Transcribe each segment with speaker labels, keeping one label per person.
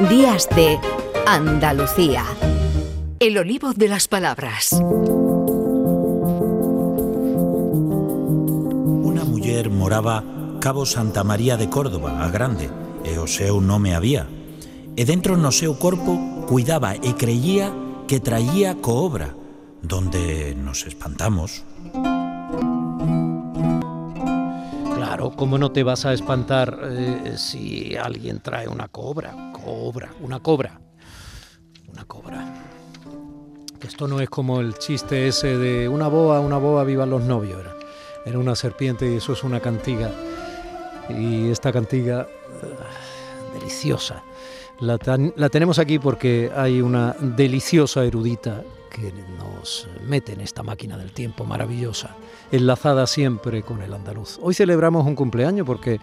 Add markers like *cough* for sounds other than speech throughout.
Speaker 1: Días de Andalucía. El olivo de las palabras.
Speaker 2: Una mujer moraba Cabo Santa María de Córdoba, a grande, e o seu nome había. E dentro no seu corpo cuidaba e creía que traía coobra, donde nos espantamos.
Speaker 3: Claro, ¿cómo no te vas a espantar eh, si alguien trae una cobra? Una cobra. Una cobra. Esto no es como el chiste ese de una boa, una boa, vivan los novios. Era, una serpiente y eso es una cantiga. Y esta cantiga, uh, deliciosa. La tenemos aquí porque hay una deliciosa erudita que nos mete en esta máquina del tiempo maravillosa, enlazada siempre con el andaluz. Hoy celebramos un cumpleaños porque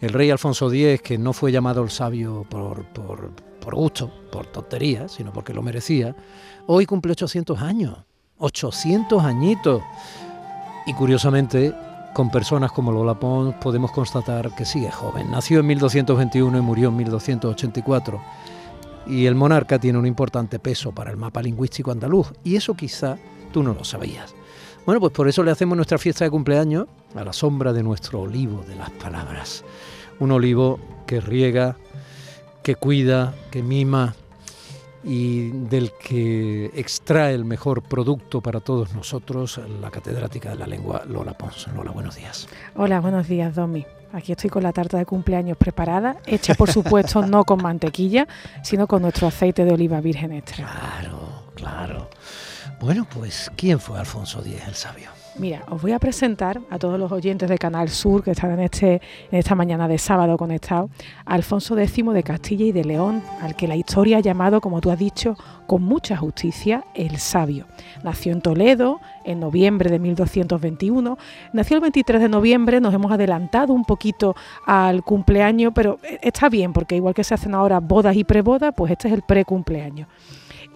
Speaker 3: el rey Alfonso X, que no fue llamado el sabio por, por, por gusto, por tontería, sino porque lo merecía, hoy cumple 800 años, 800 añitos. Y curiosamente, con personas como Lola Pons podemos constatar que sigue joven. Nació en 1221 y murió en 1284 y el monarca tiene un importante peso para el mapa lingüístico andaluz, y eso quizá tú no lo sabías. Bueno, pues por eso le hacemos nuestra fiesta de cumpleaños a la sombra de nuestro olivo de las palabras. Un olivo que riega, que cuida, que mima y del que extrae el mejor producto para todos nosotros, la catedrática de la lengua Lola Pons. Lola, buenos días.
Speaker 4: Hola, buenos días, Domi. Aquí estoy con la tarta de cumpleaños preparada, hecha por supuesto no con mantequilla, sino con nuestro aceite de oliva virgen extra.
Speaker 3: Claro, claro. Bueno, pues, ¿quién fue Alfonso X el sabio?
Speaker 4: Mira, os voy a presentar a todos los oyentes de Canal Sur que están en, este, en esta mañana de sábado conectados Alfonso X de Castilla y de León, al que la historia ha llamado, como tú has dicho, con mucha justicia, el sabio. Nació en Toledo en noviembre de 1221, nació el 23 de noviembre, nos hemos adelantado un poquito al cumpleaños, pero está bien, porque igual que se hacen ahora bodas y prebodas, pues este es el precumpleaños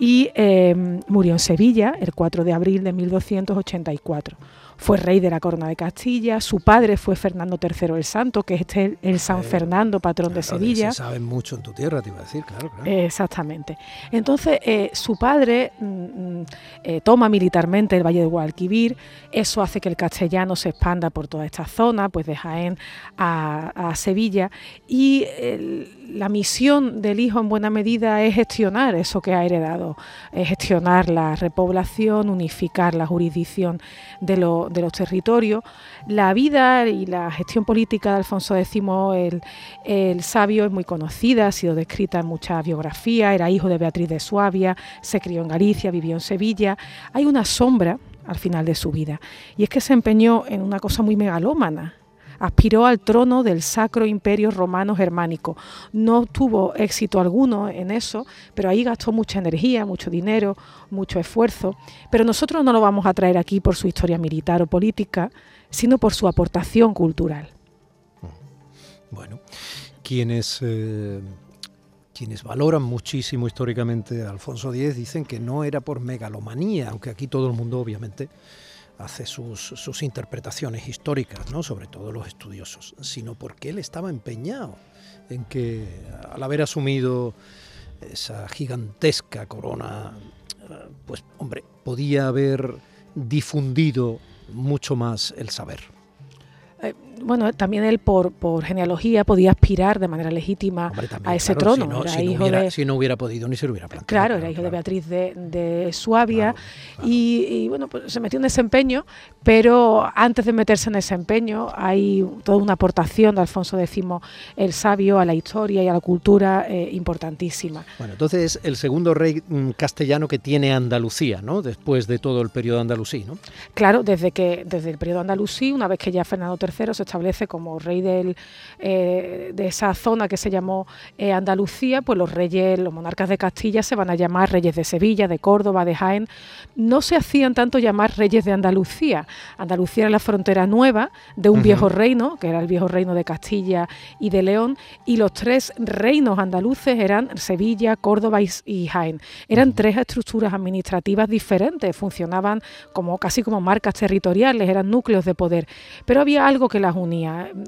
Speaker 4: y eh, murió en Sevilla el 4 de abril de 1284. Fue rey de la corona de Castilla, su padre fue Fernando III el Santo, que es este el San Fernando, patrón de Sevilla.
Speaker 3: Se mucho en tu tierra, te iba a decir, claro. claro.
Speaker 4: Exactamente. Entonces, eh, su padre mm, eh, toma militarmente el Valle de Guadalquivir, eso hace que el castellano se expanda por toda esta zona, pues de Jaén a, a Sevilla, y el, la misión del hijo en buena medida es gestionar eso que ha heredado, es gestionar la repoblación, unificar la jurisdicción de, lo, de los territorios. La vida y la gestión política de Alfonso X el, el, sabio es muy conocida, ha sido descrita en muchas biografías, era hijo de Beatriz de Suabia, se crió en Galicia, vivió en Sevilla. Hay una sombra al final de su vida y es que se empeñó en una cosa muy megalómana, aspiró al trono del Sacro Imperio Romano Germánico. No tuvo éxito alguno en eso, pero ahí gastó mucha energía, mucho dinero, mucho esfuerzo. Pero nosotros no lo vamos a traer aquí por su historia militar o política, sino por su aportación cultural.
Speaker 3: Bueno, quienes... Eh quienes valoran muchísimo históricamente a Alfonso X dicen que no era por megalomanía, aunque aquí todo el mundo obviamente hace sus, sus, interpretaciones históricas, ¿no? sobre todo los estudiosos, sino porque él estaba empeñado en que al haber asumido esa gigantesca corona, pues hombre, podía haber difundido mucho más el saber.
Speaker 4: Bueno, también él por, por, genealogía podía aspirar de manera legítima
Speaker 3: Hombre, también,
Speaker 4: a ese
Speaker 3: claro,
Speaker 4: trono.
Speaker 3: Si no,
Speaker 4: era
Speaker 3: si
Speaker 4: hijo
Speaker 3: no hubiera,
Speaker 4: de,
Speaker 3: si no hubiera podido ni se lo hubiera planteado.
Speaker 4: Claro, era hijo de Beatriz de, de Suabia y, y, bueno, pues se metió en ese empeño, pero antes de meterse en ese empeño hay toda una aportación de Alfonso X el Sabio a la historia y a la cultura eh, importantísima.
Speaker 3: Bueno, entonces es el segundo rey mm, castellano que tiene Andalucía, ¿no? Después de todo el periodo andalusí, ¿no?
Speaker 4: Claro, desde que desde el periodo andalusí, una vez que ya Fernando III se establece como rey del, eh, de esa zona que se llamó eh, Andalucía, pues los reyes, los monarcas de Castilla se van a llamar reyes de Sevilla, de Córdoba, de Jaén. No se hacían tanto llamar reyes de Andalucía. Andalucía era la frontera nueva de un uh -huh. viejo reino, que era el viejo reino de Castilla y de León, y los tres reinos andaluces eran Sevilla, Córdoba y, y Jaén. Eran uh -huh. tres estructuras administrativas diferentes, funcionaban como casi como marcas territoriales, eran núcleos de poder. Pero había algo que las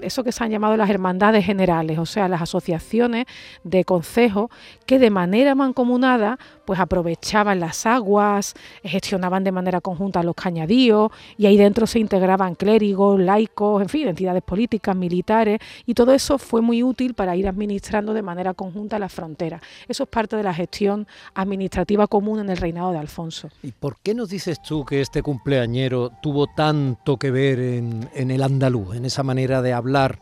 Speaker 4: eso que se han llamado las hermandades generales, o sea, las asociaciones de consejos que de manera mancomunada pues aprovechaban las aguas, gestionaban de manera conjunta los cañadíos y ahí dentro se integraban clérigos, laicos, en fin, entidades políticas, militares y todo eso fue muy útil para ir administrando de manera conjunta las fronteras. Eso es parte de la gestión administrativa común en el reinado de Alfonso.
Speaker 3: ¿Y por qué nos dices tú que este cumpleañero tuvo tanto que ver en, en el andaluz, en esa manera de hablar?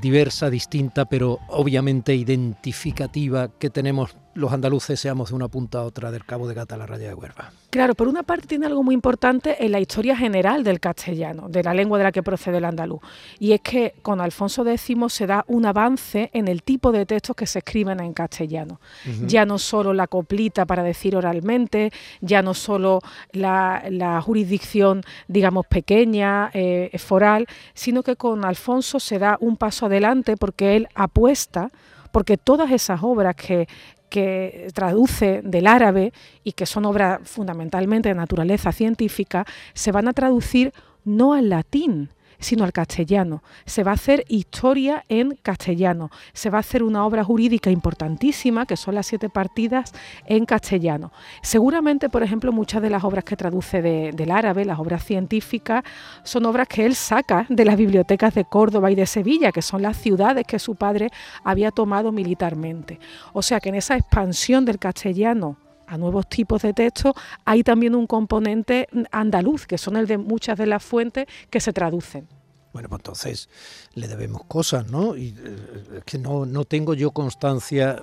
Speaker 3: diversa, distinta, pero obviamente identificativa que tenemos los andaluces seamos de una punta a otra del Cabo de Gata a la raya de Huerva.
Speaker 4: Claro, por una parte tiene algo muy importante en la historia general del castellano, de la lengua de la que procede el andaluz, y es que con Alfonso X se da un avance en el tipo de textos que se escriben en castellano. Ya no solo la coplita para decir oralmente, ya no solo la, jurisdicción, digamos, pequeña, eh, foral, sino que con Alfonso se da un paso adelante porque él apuesta porque todas esas obras que, que traduce del árabe y que son obras fundamentalmente de naturaleza científica, se van a traducir no al latín, sino al castellano. Se va a hacer historia en castellano. Se va a hacer una obra jurídica importantísima, que son las siete partidas en castellano. Seguramente, por ejemplo, muchas de las obras que traduce del árabe, las obras científicas, son obras que él saca de las bibliotecas de Córdoba y de Sevilla, que son las ciudades que su padre había tomado militarmente. O sea que en esa expansión del castellano a nuevos tipos de texto, hay también un componente andaluz, que son el de muchas de las fuentes que se traducen.
Speaker 3: Bueno, pues entonces le debemos cosas, ¿no? Y eh, es que no, no tengo yo constancia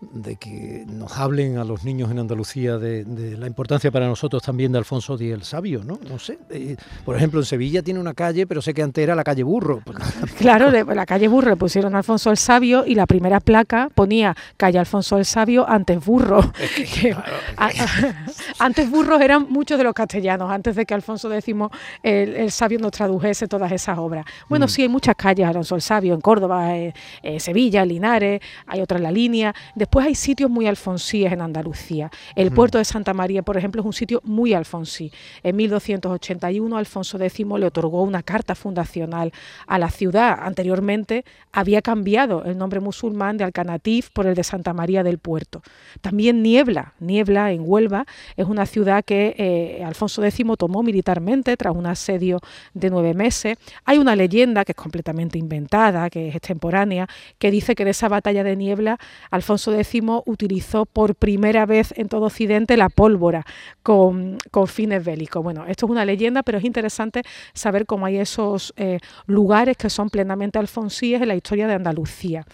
Speaker 3: de que nos hablen a los niños en Andalucía de, la importancia para nosotros también de Alfonso X el Sabio, ¿no? No sé. Eh, por ejemplo, en Sevilla tiene una calle, pero sé que antes era la calle Burro. *laughs*
Speaker 4: Claro, la calle Burro le pusieron Alfonso el Sabio y la primera placa ponía calle Alfonso el Sabio antes Burro. antes burros eran muchos de los castellanos, antes de que Alfonso X el, Sabio nos tradujese todas esas obras. Bueno, mm. sí, hay muchas calles Alfonso el Sabio en Córdoba, eh, eh, Sevilla, Linares, hay otra en la línea. Después hay sitios muy alfonsíes en Andalucía. El puerto de Santa María, por ejemplo, es un sitio muy alfonsí. En 1281 Alfonso X le otorgó una carta fundacional a la ciudad. Anteriormente había cambiado el nombre musulmán de Alcanatif por el de Santa María del Puerto. También Niebla, Niebla en Huelva, es una ciudad que eh, Alfonso X tomó militarmente tras un asedio de nueve meses. Hay una leyenda que es completamente inventada, que es extemporánea, que dice que de esa batalla de Niebla Alfonso X utilizó por primera vez en todo Occidente la pólvora con, fines bélicos. Bueno, esto es una leyenda, pero es interesante saber cómo hay esos eh, lugares que son plenamente alfonsíes en la historia de Andalucía.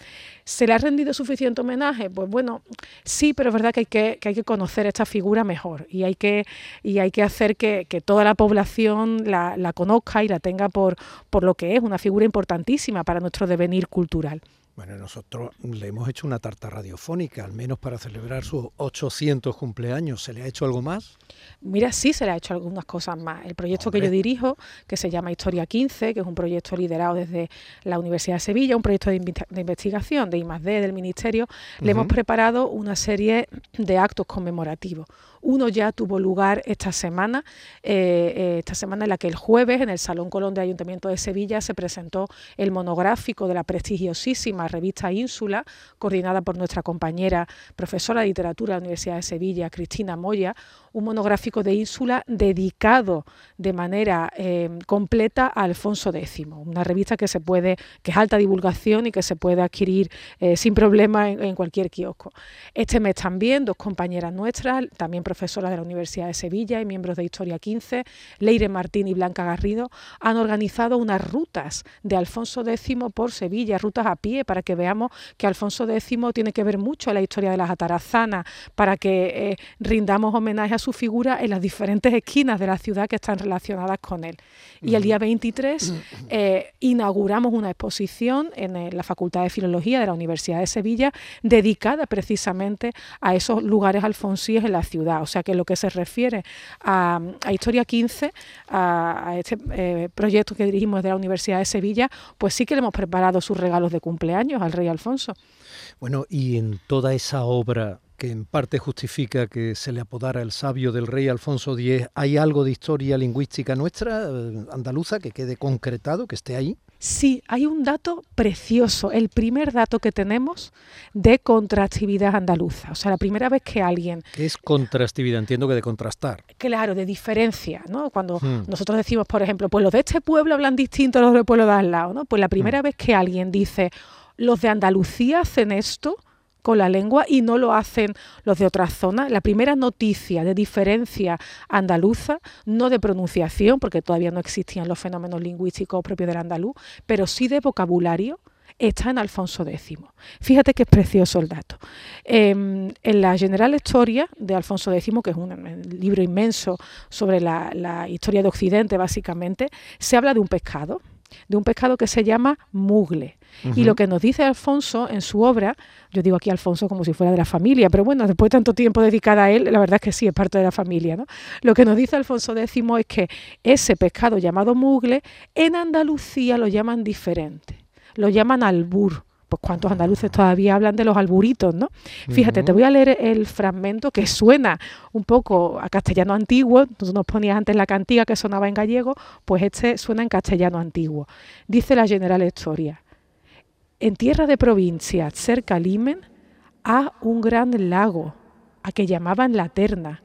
Speaker 4: ¿Se le ha rendido suficiente homenaje? Pues bueno, sí, pero es verdad que hay que, hay que conocer esta figura mejor y hay que, y hay que hacer que, toda la población la, la, conozca y la tenga por, por lo que es una figura importantísima para nuestro devenir cultural.
Speaker 3: Bueno, nosotros le hemos hecho una tarta radiofónica, al menos para celebrar sus 800 cumpleaños. ¿Se le ha hecho algo más?
Speaker 4: Mira, sí se le ha hecho algunas cosas más. El proyecto que yo dirijo, que se llama Historia 15, que es un proyecto liderado desde la Universidad de Sevilla, un proyecto de, investigación de I+.D. del Ministerio, le hemos preparado una serie de actos conmemorativos. Uno ya tuvo lugar esta semana, eh, eh, esta semana en la que el jueves en el Salón Colón de Ayuntamiento de Sevilla se presentó el monográfico de la prestigiosísima revista Ínsula, coordinada por nuestra compañera profesora de literatura de la Universidad de Sevilla, Cristina Moya, un monográfico de Ínsula dedicado de manera eh, completa a Alfonso X, una revista que se puede, que es alta divulgación y que se puede adquirir sin problema en, en cualquier kiosco. Este mes también dos compañeras nuestras, también profesoras de la Universidad de Sevilla y miembros de Historia 15, Leire Martín y Blanca Garrido, han organizado unas rutas de Alfonso X por Sevilla, rutas a pie, para que veamos que Alfonso X tiene que ver mucho en la historia de las atarazanas, para que eh, rindamos homenaje a su figura en las diferentes esquinas de la ciudad que están relacionadas con él. Y el día 23 eh, inauguramos una exposición en eh, la Facultad de Filología de la Universidad de Sevilla dedicada precisamente a esos lugares alfonsíes en la ciudad. O sea que lo que se refiere a, Historia 15, a, este eh, proyecto que dirigimos de la Universidad de Sevilla, pues sí que le hemos preparado sus regalos de cumpleaños al rey Alfonso.
Speaker 3: Bueno, y en toda esa obra que en parte justifica que se le apodara el sabio del rey Alfonso X, ¿hay algo de historia lingüística nuestra, eh, andaluza, que quede concretado, que esté ahí?
Speaker 4: Sí, hay un dato precioso, el primer dato que tenemos de contrastividad andaluza. O sea, la primera vez que alguien...
Speaker 3: ¿Qué es contrastividad? Entiendo que de contrastar.
Speaker 4: Claro, de diferencia, ¿no? Cuando hmm. nosotros decimos, por ejemplo, pues los de este pueblo hablan distinto a los del pueblo de al lado, ¿no? Pues la primera hmm. vez que alguien dice, los de Andalucía hacen esto, con la lengua y no lo hacen los de otras zonas. La primera noticia de diferencia andaluza, no de pronunciación, porque todavía no existían los fenómenos lingüísticos propios del andaluz, pero sí de vocabulario, está en Alfonso X. Fíjate que es precioso el dato. Em, en la General Historia de Alfonso X, que es un libro inmenso sobre la, la historia de Occidente, básicamente, se habla de un pescado, de un pescado que se llama mugle. Y lo que nos dice Alfonso en su obra, yo digo aquí Alfonso como si fuera de la familia, pero bueno, después de tanto tiempo dedicado a él, la verdad es que sí, es parte de la familia. ¿no? Lo que nos dice Alfonso X es que ese pescado llamado mugle, en Andalucía lo llaman diferente, lo llaman albur pues cuántos andaluces todavía hablan de los alburitos, ¿no? Fíjate, te voy a leer el fragmento que suena un poco a castellano antiguo, tú nos ponías antes la cantiga que sonaba en gallego, pues este suena en castellano antiguo. Dice la General Historia, en tierra de provincia, cerca Limen, hay un gran lago, a que llamaban la Terna.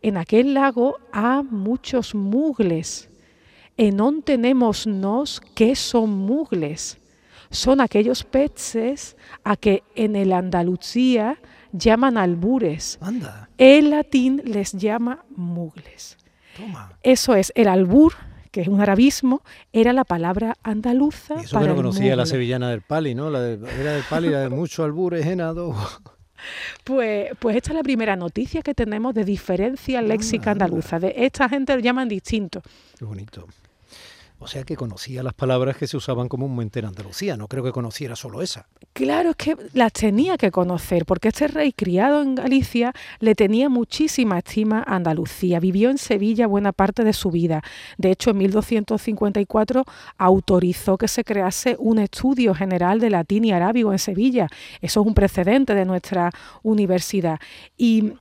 Speaker 4: En aquel lago hay muchos mugles. En on tenemos nos que son mugles son aquellos peces a que en el Andalucía llaman albures.
Speaker 3: Anda.
Speaker 4: El latín les llama mugles.
Speaker 3: Toma.
Speaker 4: Eso es, el albur, que es un arabismo, era la palabra andaluza.
Speaker 3: Y eso que no conocía la sevillana del Pali, ¿no? La de, era del Pali, la de *laughs* mucho albures en
Speaker 4: Pues, pues esta es la primera noticia que tenemos de diferencia léxica andaluza. De esta gente lo llaman distinto.
Speaker 3: Qué bonito. O sea que conocía las palabras que se usaban comúnmente en Andalucía, no creo que conociera solo esa.
Speaker 4: Claro, es que las tenía que conocer, porque este rey criado en Galicia le tenía muchísima estima a Andalucía. Vivió en Sevilla buena parte de su vida. De hecho, en 1254 autorizó que se crease un estudio general de latín y arábigo en Sevilla. Eso es un precedente de nuestra universidad. Y,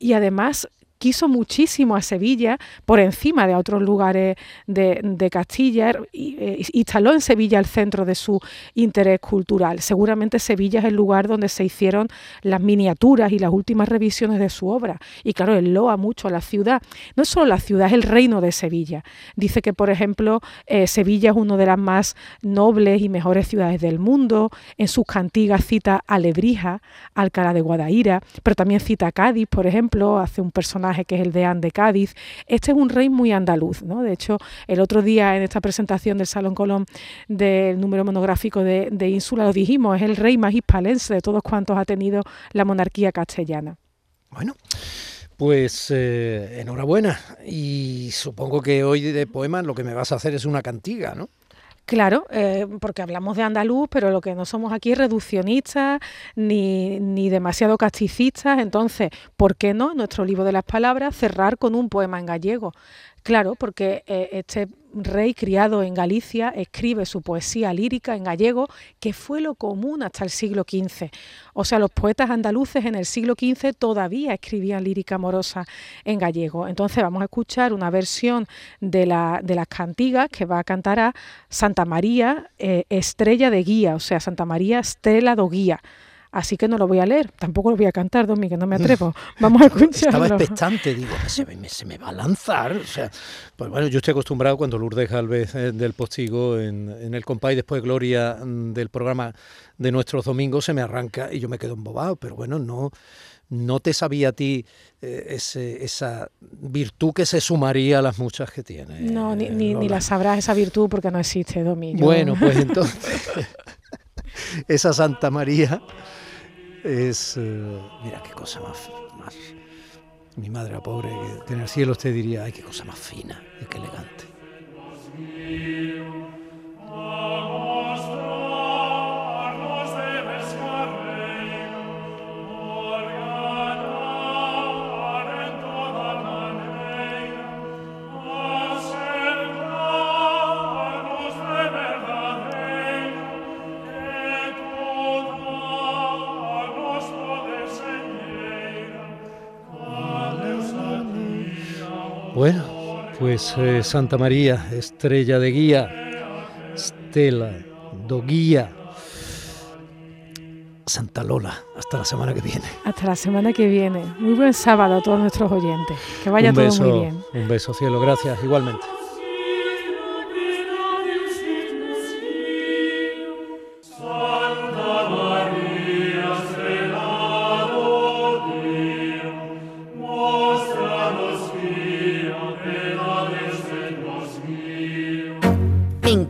Speaker 4: y además quiso muchísimo a Sevilla por encima de otros lugares de, Castilla. Y, eh, instaló en Sevilla el centro de su interés cultural. Seguramente Sevilla es el lugar donde se hicieron las miniaturas y las últimas revisiones de su obra. Y claro, él loa mucho a la ciudad. No es solo la ciudad, es el reino de Sevilla. Dice que, por ejemplo, eh, Sevilla es una de las más nobles y mejores ciudades del mundo. En sus cantigas cita a Lebrija, Alcalá de Guadaira, pero también cita a Cádiz, por ejemplo, hace un personaje que es el deán de Cádiz. Este es un rey muy andaluz, ¿no? De hecho, el otro día en esta presentación del Salón Colón del número monográfico de, Ínsula lo dijimos, es el rey más hispalense de todos cuantos ha tenido la monarquía castellana.
Speaker 3: Bueno. Pues eh, enhorabuena. Y supongo que hoy de poemas lo que me vas a hacer es una cantiga, ¿no?
Speaker 4: Claro, eh, porque hablamos de andaluz, pero lo que no somos aquí es reduccionistas ni, ni demasiado casticistas. Entonces, ¿por qué no, nuestro libro de las palabras, cerrar con un poema en gallego? Claro, porque eh, este rey criado en Galicia escribe su poesía lírica en gallego, que fue lo común hasta el siglo XV. O sea, los poetas andaluces en el siglo XV todavía escribían lírica amorosa en gallego. Entonces vamos a escuchar una versión de, la, las cantigas que va a cantar a Santa María eh, Estrella de Guía, o sea, Santa María Estrella do Guía así que no lo voy a leer, tampoco lo voy a cantar, Domi, que no me atrevo. *laughs* Vamos a escucharlo.
Speaker 3: Estaba expectante, digo, se me, se me va a lanzar. O sea, pues bueno, yo estoy acostumbrado cuando Lourdes Galvez eh, del Postigo en, en el compay después Gloria mm, del programa de nuestros domingos se me arranca y yo me quedo embobado, pero bueno, no no te sabía a ti eh, ese, esa virtud que se sumaría a las muchas que tiene.
Speaker 4: No, ni, ni, ni, la sabrás esa virtud porque no existe, Domi.
Speaker 3: Bueno, pues *laughs* entonces, *laughs* esa Santa María es, eh, mira qué cosa más, más, mi madre pobre, que en el cielo usted diría, ay, qué cosa más fina y qué elegante. Bueno, pues eh, Santa María, estrella de guía, Estela, do guía. Santa Lola, hasta la semana que viene.
Speaker 4: Hasta la semana que viene. Muy buen sábado a todos nuestros oyentes. Que vaya todo muy bien.
Speaker 3: Un beso, cielo. Gracias, igualmente.